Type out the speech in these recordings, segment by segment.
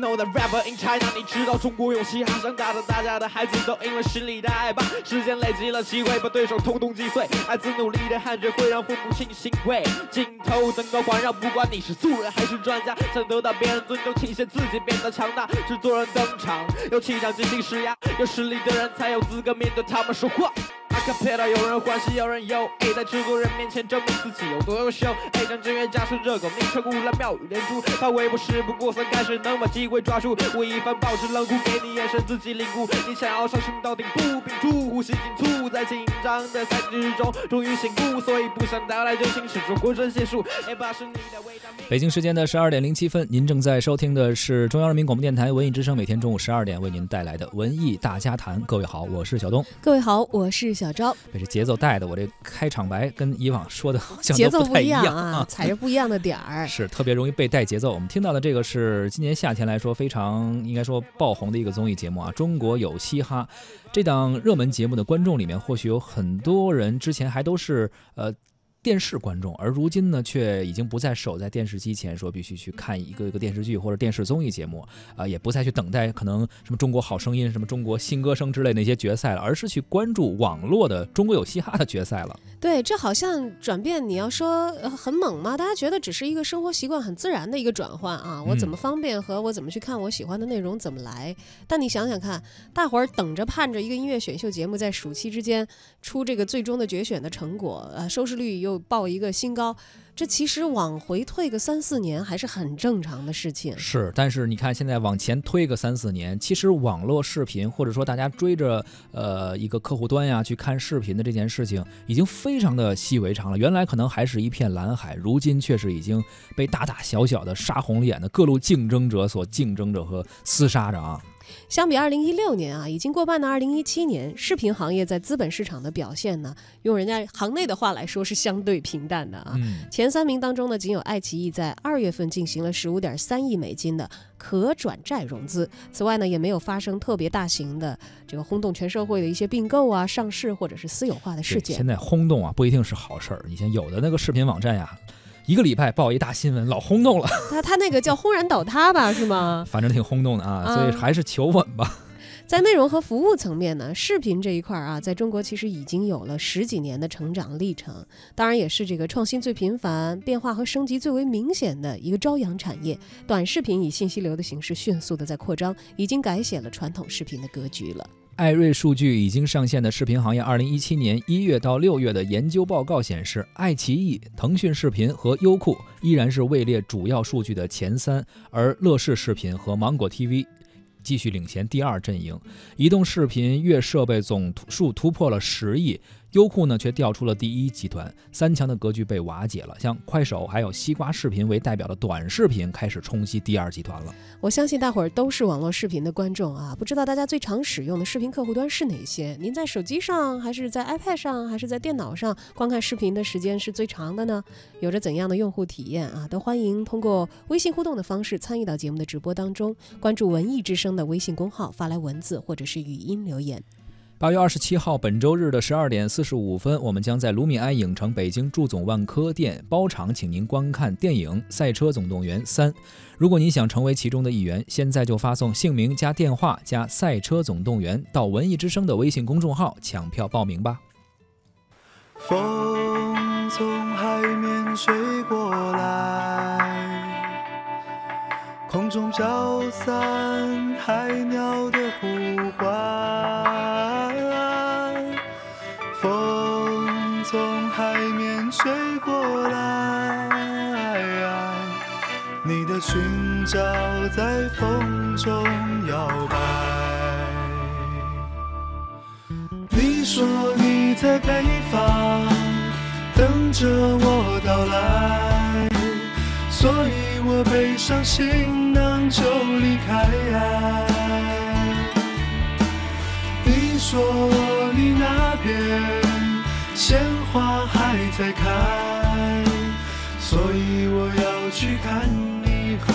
know the rapper in China。你知道中国有嘻哈，想打的大家的孩子都因为心里的爱吧。时间累积了机会，把对手通通击碎。孩子努力的汗水会让父母亲欣慰。镜头灯光环绕，不管你是素人还是专家，想得到别人尊重，体现自己变得强大。制作人登场，有气场，进行施压，有实力的人才有资格面对他们说话。阿卡贝拉，有人欢喜有人忧，哎，在制作人面前证明自己有多优秀。哎，让职业驾驶热狗，名称乌兰妙语连珠，把微博事不过三，开始能把机会抓住。我一番保持冷酷，给你眼神，自己领悟。你想要上升到顶部，屏住呼吸紧促，在紧张的赛季之中，终于醒悟，所以不想到来真心，始终浑身解数。哎，把是你的伟大。北京时间的十二点零七分，您正在收听的是中央人民广播电台文艺之声，每天中午十二点为您带来的文艺大家谈。各位好，我是小东。各位好，我是小昭。被这节奏带的，我这开场白跟以往说的好像节奏不太样啊，踩着不一样的点儿。是特别容易被带节奏。我们听到的这个是今年夏天来说非常应该说爆红的一个综艺节目啊，《中国有嘻哈》这档热门节目的观众里面，或许有很多人之前还都是呃。电视观众，而如今呢，却已经不再守在电视机前，说必须去看一个一个电视剧或者电视综艺节目，啊，也不再去等待可能什么《中国好声音》、什么《中国新歌声》之类那些决赛了，而是去关注网络的《中国有嘻哈》的决赛了。对，这好像转变，你要说很猛吗？大家觉得只是一个生活习惯很自然的一个转换啊，我怎么方便和我怎么去看我喜欢的内容怎么来。但你想想看，大伙儿等着盼着一个音乐选秀节目在暑期之间出这个最终的决选的成果，呃，收视率又报一个新高。这其实往回退个三四年还是很正常的事情。是，但是你看现在往前推个三四年，其实网络视频或者说大家追着呃一个客户端呀去看视频的这件事情，已经非常的习以为常了。原来可能还是一片蓝海，如今却是已经被大大小小的杀红了眼的各路竞争者所竞争着和厮杀着啊。相比二零一六年啊，已经过半的二零一七年，视频行业在资本市场的表现呢，用人家行内的话来说是相对平淡的啊。前三名当中呢，仅有爱奇艺在二月份进行了十五点三亿美金的可转债融资，此外呢，也没有发生特别大型的这个轰动全社会的一些并购啊、上市或者是私有化的事件。现在轰动啊，不一定是好事儿。以前有的那个视频网站呀。一个礼拜报一大新闻，老轰动了。他他那个叫轰然倒塌吧，是吗？反正挺轰动的啊，所以还是求稳吧。在内容和服务层面呢，视频这一块啊，在中国其实已经有了十几年的成长历程，当然也是这个创新最频繁、变化和升级最为明显的一个朝阳产业。短视频以信息流的形式迅速的在扩张，已经改写了传统视频的格局了。艾瑞数据已经上线的视频行业，二零一七年一月到六月的研究报告显示，爱奇艺、腾讯视频和优酷依然是位列主要数据的前三，而乐视视频和芒果 TV 继续领衔第二阵营。移动视频月设备总数突破了十亿。优酷呢，却调出了第一集团，三强的格局被瓦解了。像快手还有西瓜视频为代表的短视频开始冲击第二集团了。我相信大伙儿都是网络视频的观众啊，不知道大家最常使用的视频客户端是哪些？您在手机上，还是在 iPad 上，还是在电脑上观看视频的时间是最长的呢？有着怎样的用户体验啊？都欢迎通过微信互动的方式参与到节目的直播当中，关注文艺之声的微信公号，发来文字或者是语音留言。八月二十七号，本周日的十二点四十五分，我们将在卢米埃影城北京祝总万科店包场，请您观看电影《赛车总动员三》。如果您想成为其中的一员，现在就发送姓名加电话加《赛车总动员》到文艺之声的微信公众号抢票报名吧。风从海面吹过来，空中飘散海鸟的呼唤。从海面吹过来，你的裙角在风中摇摆。你说你在北方等着我到来，所以我背上行囊就离开。你说你那边。花还在开，所以我要去看你和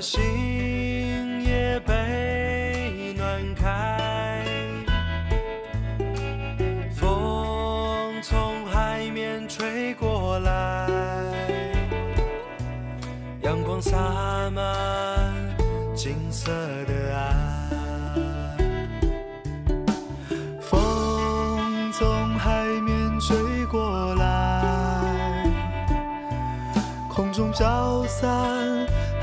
心也被暖开。风从海面吹过来，阳光洒满金色的岸。风从海面吹过来，空中飘散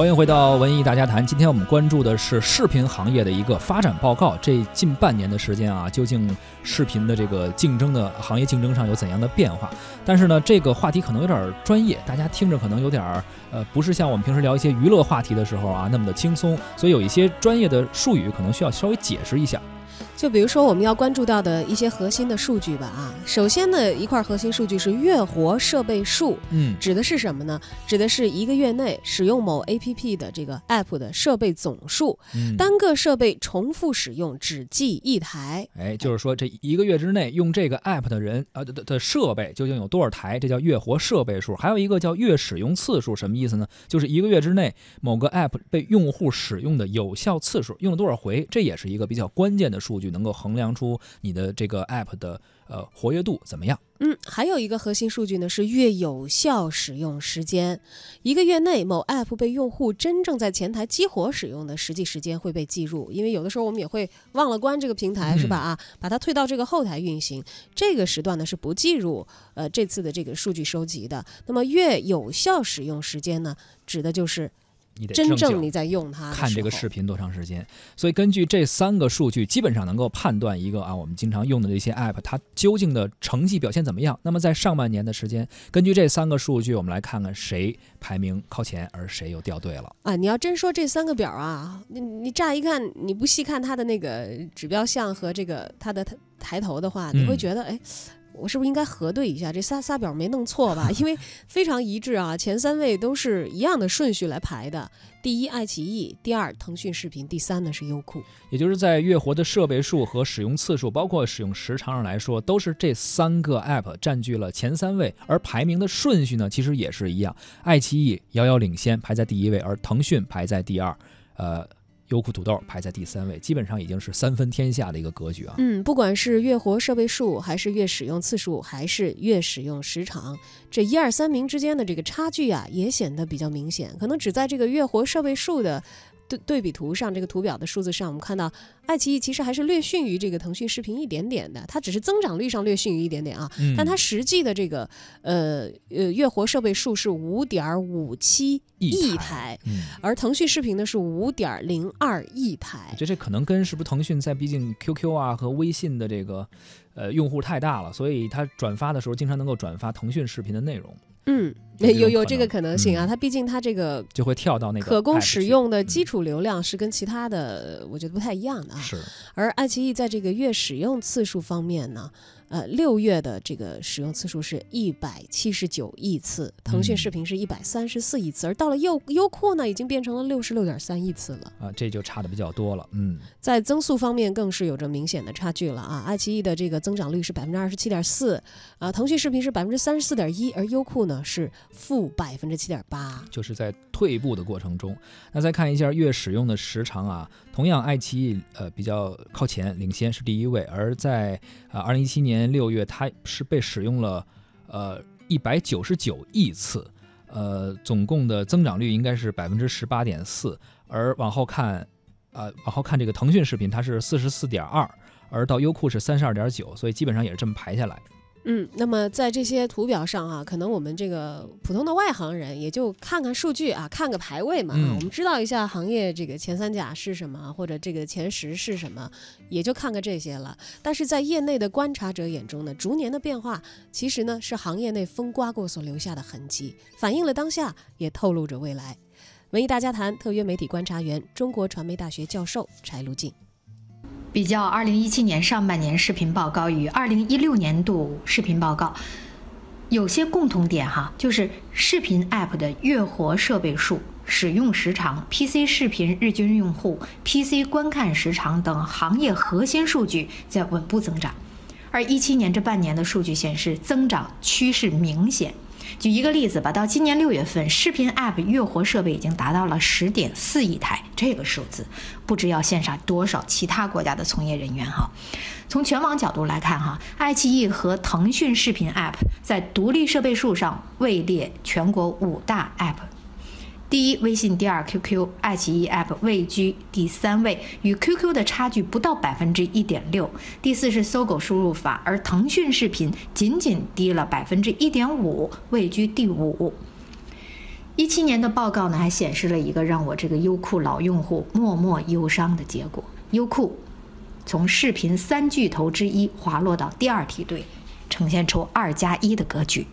欢迎回到文艺大家谈。今天我们关注的是视频行业的一个发展报告。这近半年的时间啊，究竟视频的这个竞争的行业竞争上有怎样的变化？但是呢，这个话题可能有点专业，大家听着可能有点儿呃，不是像我们平时聊一些娱乐话题的时候啊那么的轻松，所以有一些专业的术语可能需要稍微解释一下。就比如说我们要关注到的一些核心的数据吧啊，首先呢一块核心数据是月活设备数，嗯，指的是什么呢？指的是一个月内使用某 APP 的这个 App 的设备总数，嗯单个设备重复使用只计一台。哎，就是说这一个月之内用这个 app 的人啊的的的设备究竟有多少台？这叫月活设备数。还有一个叫月使用次数，什么意思呢？就是一个月之内某个 app 被用户使用的有效次数，用了多少回，这也是一个比较关键的数据，能够衡量出你的这个 app 的呃活跃度怎么样。嗯，还有一个核心数据呢是月有效使用时间，一个月内某 App 被用户真正在前台激活使用的实际时间会被计入，因为有的时候我们也会忘了关这个平台，是吧？啊，把它退到这个后台运行，这个时段呢是不计入呃这次的这个数据收集的。那么月有效使用时间呢，指的就是你得真正你在用它看这个视频多长时间。所以根据这三个数据，基本上能够判断一个啊，我们经常用的这些 app 它究竟的成绩表现怎么样。那么在上半年的时间，根据这三个数据，我们来看看谁排名靠前，而谁又掉队了。啊，你要真说这三个表啊，你你乍一看，你不细看它的那个指标项和这个它的抬抬头的话，你会嗯觉得，哎，我是不是应该核对一下这仨仨表没弄错吧？因为非常一致啊，前三位都是一样的顺序来排的。第一，爱奇艺；第二，腾讯视频；第三呢是优酷。也就是在月活的设备数和使用次数，包括使用时长上来说，都是这三个 app 占据了前三位。而排名的顺序呢，其实也是一样，爱奇艺遥遥领先，排在第一位，而腾讯排在第二，呃，优酷土豆排在第三位，基本上已经是三分天下的一个格局啊。嗯，不管是月活设备数，还是月使用次数，还是月使用时长，这一二三名之间的这个差距啊，也显得比较明显。可能只在这个月活设备数的对对比图上，这个图表的数字上，我们看到爱奇艺其实还是略逊于这个腾讯视频一点点的，它只是增长率上略逊于一点点啊。嗯，但它实际的这个呃呃月活设备数是五点五七亿一台，嗯。而腾讯视频呢是五点零二亿台。这这可能跟是不是腾讯在毕竟 QQ 啊和微信的这个呃用户太大了，所以它转发的时候经常能够转发腾讯视频的内容，嗯，有有有这个可能性啊，嗯它毕竟它这个就会跳到那个可供使用的基嗯础流量是跟其他的我觉得不太一样的啊。是而爱奇艺在这个月使用次数方面呢，呃，六月的这个使用次数是一百七十九亿次，腾讯嗯视频是一百三十四亿次，而到了优优酷呢，已经变成了六十六点三亿次了。啊，这就差的比较多了，嗯。在增速方面更是有着明显的差距了啊！爱奇艺的这个增长率是百分之二十七点四，啊，腾讯视频是百分之三十四点一，而优酷呢是负百分之七点八。就是在退步的过程中。那再看一下月使用的时长啊，同样爱奇艺呃比较靠前，领先是第一位，而在啊二零一七年六月，它是被使用了呃一百九十九亿次，呃总共的增长率应该是百分之十八点四，而往后看。呃、往后看这个腾讯视频，它是四十四点二，而到优酷是三十二点九，所以基本上也是这么排下来。嗯，那么在这些图表上啊，可能我们这个普通的外行人也就看看数据啊，看个排位嘛，嗯我们知道一下行业这个前三甲是什么，或者这个前十是什么，也就看个这些了。但是在业内的观察者眼中呢，逐年的变化其实呢是行业内风刮过所留下的痕迹，反映了当下，也透露着未来。文艺大家谈特约媒体观察员、中国传媒大学教授柴路静。比较2017年上半年视频报告与2016年度视频报告，有些共同点哈，就是视频 App 的月活设备数、使用时长、PC 视频日均用户、PC 观看时长等行业核心数据在稳步增长，而17年这半年的数据显示，增长趋势明显。举一个例子吧，到今年六月份，视频 App 月活设备已经达到了十点四亿台，这个数字不知要羡煞多少其他国家的从业人员哈。从全网角度来看哈，爱奇艺和腾讯视频 App 在独立设备数上位列全国五大 App。第一，微信；第二，QQ；爱奇艺 App 位居第三位，与 QQ 的差距不到百分之一点六。第四是搜狗输入法，而腾讯视频仅仅低了百分之一点五，位居第五。一七年的报告呢，还显示了一个让我这个优酷老用户默默忧伤的结果：优酷从视频三巨头之一滑落到第二梯队，呈现出二加一的格局。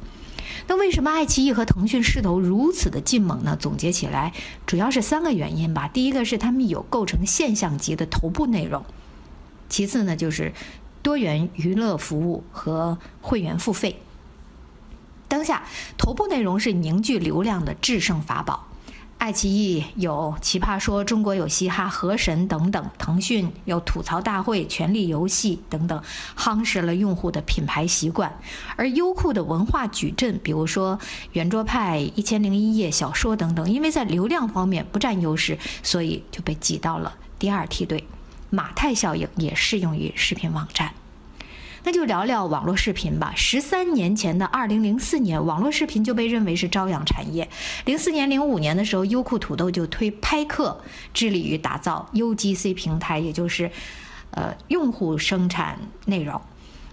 那为什么爱奇艺和腾讯势头如此的劲猛呢？总结起来，主要是三个原因吧。第一个是他们有构成现象级的头部内容，其次呢就是多元娱乐服务和会员付费。当下，头部内容是凝聚流量的制胜法宝。爱奇艺有《奇葩说》《中国有嘻哈》《河神》等等，腾讯有吐槽大会、权力游戏等等，夯实了用户的品牌习惯。而优酷的文化矩阵，比如说圆桌派、一千零一夜、小说等等，因为在流量方面不占优势，所以就被挤到了第二梯队。马太效应也适用于视频网站。那就聊聊网络视频吧。十三年前的二零零四年，网络视频就被认为是朝阳产业。零四年、零五年的时候，优酷土豆就推拍客，致力于打造 UGC 平台，也就是呃用户生产内容。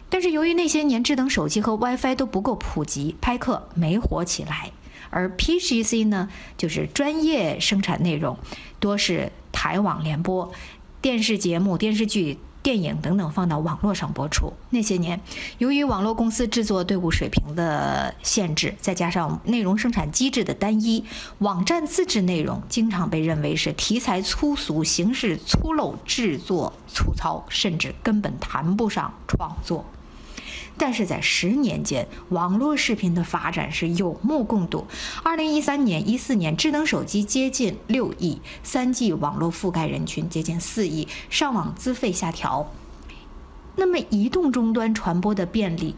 但是由于那些年智能手机和 WiFi 都不够普及，拍客没火起来。而 PGC 呢，就是专业生产内容，多是台网联播，电视节目、电视剧。电影等等放到网络上播出。那些年，由于网络公司制作队伍水平的限制，再加上内容生产机制的单一，网站自制内容经常被认为是题材粗俗、形式粗陋、制作粗糙，甚至根本谈不上创作。但是在十年间，网络视频的发展是有目共睹。二零一三年、一四年，智能手机接近六亿，三 G 网络覆盖人群接近四亿，上网资费下调。那么，移动终端传播的便利，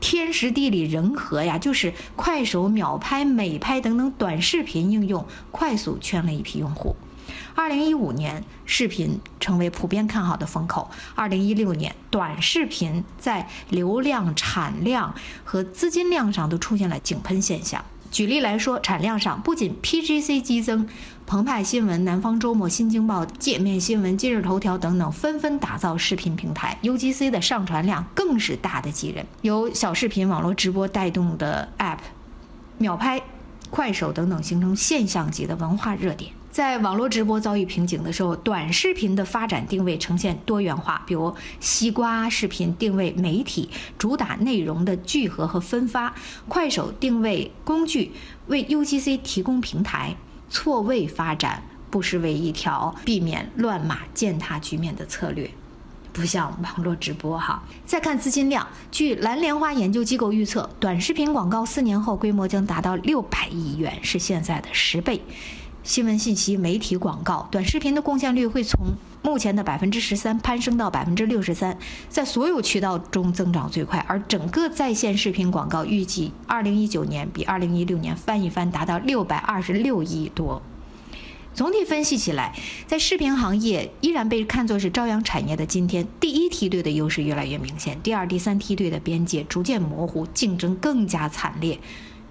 天时地利人和呀，就是快手、秒拍、美拍等等短视频应用快速圈了一批用户。二零一五年，视频成为普遍看好的风口。二零一六年，短视频在流量、产量和资金量上都出现了井喷现象。举例来说，产量上不仅 PGC 激增，澎湃新闻、南方周末、新京报、界面新闻、今日头条等等纷纷打造视频平台，UGC 的上传量更是大的惊人。由小视频网络直播带动的 App，秒拍、快手等等形成现象级的文化热点。在网络直播遭遇瓶颈的时候，短视频的发展定位呈现多元化，比如西瓜视频定位媒体，主打内容的聚合和分发；快手定位工具，为 UGC 提供平台，错位发展不失为一条避免乱码践踏局面的策略。不像网络直播哈。再看资金量，据蓝莲花研究机构预测，短视频广告四年后规模将达到六百亿元，是现在的十倍。新闻信息、媒体广告、短视频的贡献率会从目前的百分之十三攀升到百分之六十三，在所有渠道中增长最快。而整个在线视频广告预计二零一九年比二零一六年翻一番，达到六百二十六亿多。总体分析起来，在视频行业依然被看作是朝阳产业的今天，第一梯队的优势越来越明显，第二、第三梯队的边界逐渐模糊，竞争更加惨烈。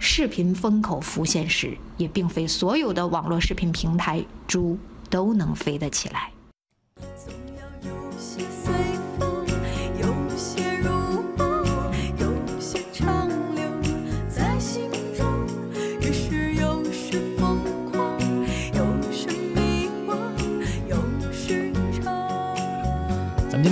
视频风口浮现时，也并非所有的网络视频平台猪都能飞得起来。总要有些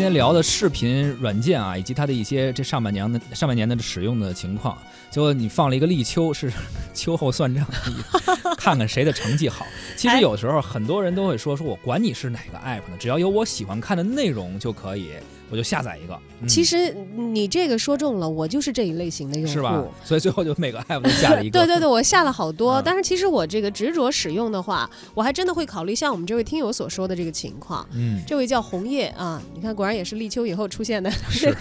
今天聊的视频软件啊，以及它的一些这上半年的上半年的使用的情况，结果你放了一个立秋，是 秋后算账，看看谁的成绩好。其实有时候很多人都会说，说我管你是哪个 app 呢，只要有我喜欢看的内容就可以，我就下载一个。嗯其实你这个说中了，我就是这一类型的用户，是吧？所以最后就每个 app 都下了一个。对对对，我下了好多，嗯 但是其实我这个执着使用的话，我还真的会考虑像我们这位听友所说的这个情况。嗯，这位叫红叶啊，你看果然也是立秋以后出现的是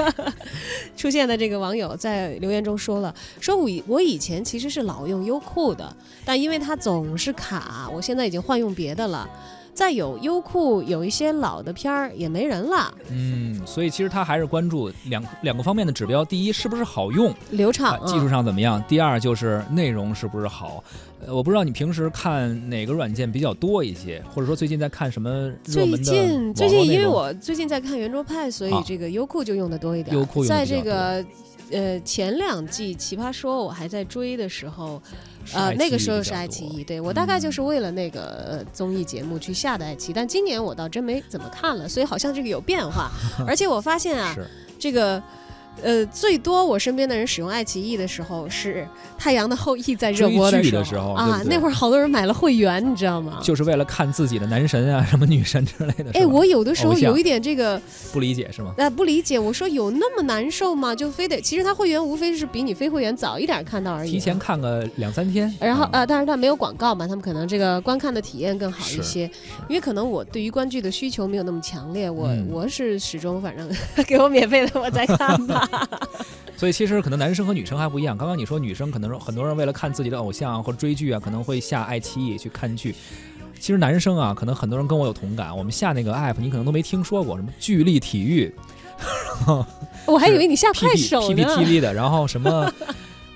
出现的这个网友在留言中说了，说我以我以前其实是老用优酷的，但因为它总是卡，我现在已经换用别的了。再有优酷有一些老的片儿也没人了，嗯，所以其实他还是关注两两个方面的指标：第一，是不是好用，流畅、啊，技术上怎么样；第二就是内容是不是好。呃，我不知道你平时看哪个软件比较多一些，或者说最近在看什么热最门的近最近，因为我最近在看圆桌派，所以啊这个优酷就用的多一点。优酷在这个呃前两季《奇葩说》我还在追的时候，呃那个时候是爱奇艺，对我大概嗯就是为了那个、呃综艺节目去下的爱奇艺，但今年我倒真没怎么看了，所以好像这个有变化。而且我发现啊，这个。呃，最多我身边的人使用爱奇艺的时候是《太阳的后裔》在热播的时候啊那会儿好多人买了会员，你知道吗？就是为了看自己的男神啊、什么女神之类的。哎，我有的时候有一点这个不理解是吗？呃，不理解，我说有那么难受吗？就非得，其实他会员无非是比你非会员早一点看到而已。提前。看个两三天，啊然后呃，但是他没有广告嘛，他们可能这个观看的体验更好一是些，因为可能我对于观剧的需求没有那么强烈，我、嗯我是始终反正 给我免费的我再看吧。所以其实可能男生和女生还不一样。刚刚你说女生可能很多人为了看自己的偶像或追剧啊，可能会下爱奇艺去看剧。其实男生啊，可能很多人跟我有同感。我们下那个 app，你可能都没听说过，什么聚力体育，我还以为你下快手呢 P P 呢 T V 的，然后什么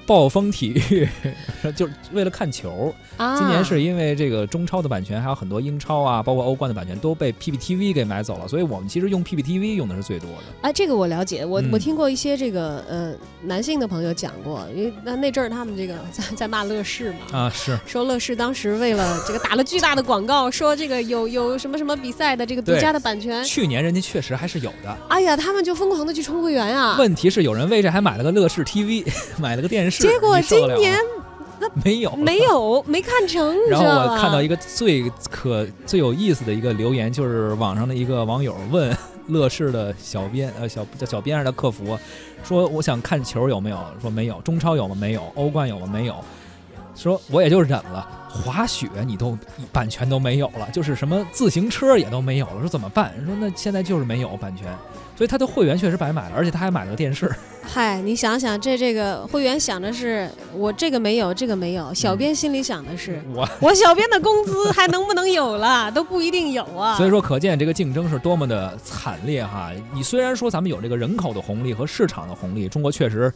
暴风体育，就是为了看球。啊！今年是因为这个中超的版权，还有很多英超啊，包括欧冠的版权都被 P P T V 给买走了，所以我们其实用 P P T V 用的是最多的。啊，这个我了解，我、嗯我听过一些这个呃男性的朋友讲过，因为那那阵儿他们这个在在骂乐视嘛，啊，是说乐视当时为了这个打了巨大的广告，说这个有有什么什么比赛的这个独家的版权，去年人家确实还是有的。哎呀，他们就疯狂的去充会员啊。问题是有人为这还买了个乐视 TV，买了个电视，结果今年 没有没。有没看成，然后我看到一个最可最有意思的一个留言，就是网上的一个网友问乐视的小编，呃，小叫小编还是客服，说我想看球有没有？说没有。中超有吗？没有。欧冠有吗？没有。说我也就忍了。滑雪你都版权都没有了，就是什么自行车也都没有了，说怎么办？说那现在就是没有版权，所以他的会员确实白买了，而且他还买了个电视。嗨，你想想，这这个会员想的是我这个没有，这个没有，小编心里想的是、我 我小编的工资还能不能有了，都不一定有啊。所以说，可见这个竞争是多么的惨烈哈！你虽然说咱们有这个人口的红利和市场的红利，中国确实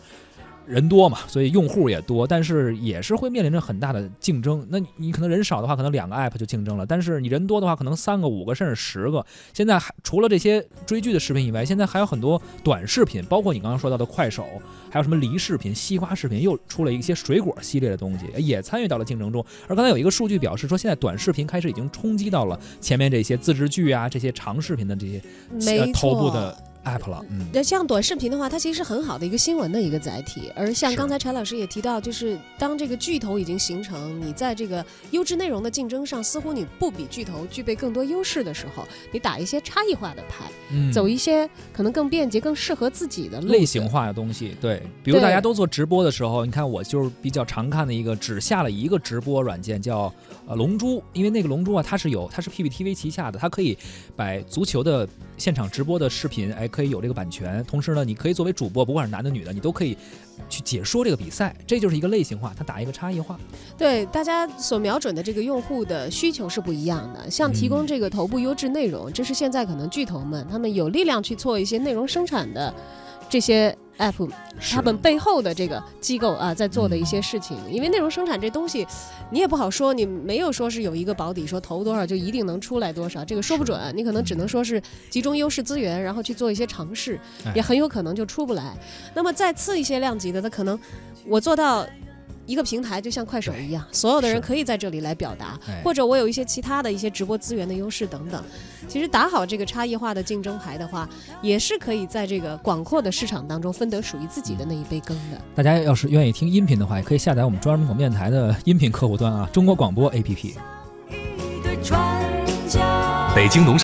人多嘛，所以用户也多，但是也是会面临着很大的竞争。那你可能人少的话，可能两个 app 就竞争了；但是你人多的话，可能三个、五个甚至十个。现在还除了这些追剧的视频以外，现在还有很多短视频，包括你刚刚说到的快手，还有什么梨视频、西瓜视频，又出了一些水果系列的东西，也参与到了竞争中。而刚才有一个数据表示说，现在短视频开始已经冲击到了前面这些自制剧啊、这些长视频的这些头部的 app 了。嗯，那像短视频的话，它其实是很好的一个新闻的一个载体。而像刚才柴老师也提到，就是当这个巨头已经形成，你在这个优质内容的竞争上，似乎你不比巨头具备更多优势的时候，你打一些差异化的牌，嗯走一些可能更便捷、更适合自己的类型化的东西，对，比如大家都做直播的时候，你看我就是比较常看的一个，只下了一个直播软件叫呃龙珠，因为那个龙珠啊，它是有它是 PPTV 旗下的，它可以把足球的现场直播的视频，哎，可以有这个版权，同时呢，你可以作为主播，不管是男的女的，你都可以去解说这个比赛，这就是一个类型化，它打一个差异化。对大家所瞄准的这个用户的需求是不一样的。像提供这个头部优质内容，这是现在可能巨头们他们有力量去做一些内容生产的这些 app，他们背后的这个机构啊在做的一些事情。因为内容生产这东西，你也不好说，你没有说是有一个保底，说投多少就一定能出来多少，这个说不准。你可能只能说是集中优势资源，然后去做一些尝试，哎也很有可能就出不来。那么再次一些量级的，它可能我做到。一个平台，就像快手一样，所有的人可以在这里来表达哎，或者我有一些其他的一些直播资源的优势等等。其实打好这个差异化的竞争牌的话，也是可以在这个广阔的市场当中分得属于自己的那一杯羹的。大家要是愿意听音频的话，也可以下载我们中央人民广播电台的音频客户端啊，中国广播 APP。北京农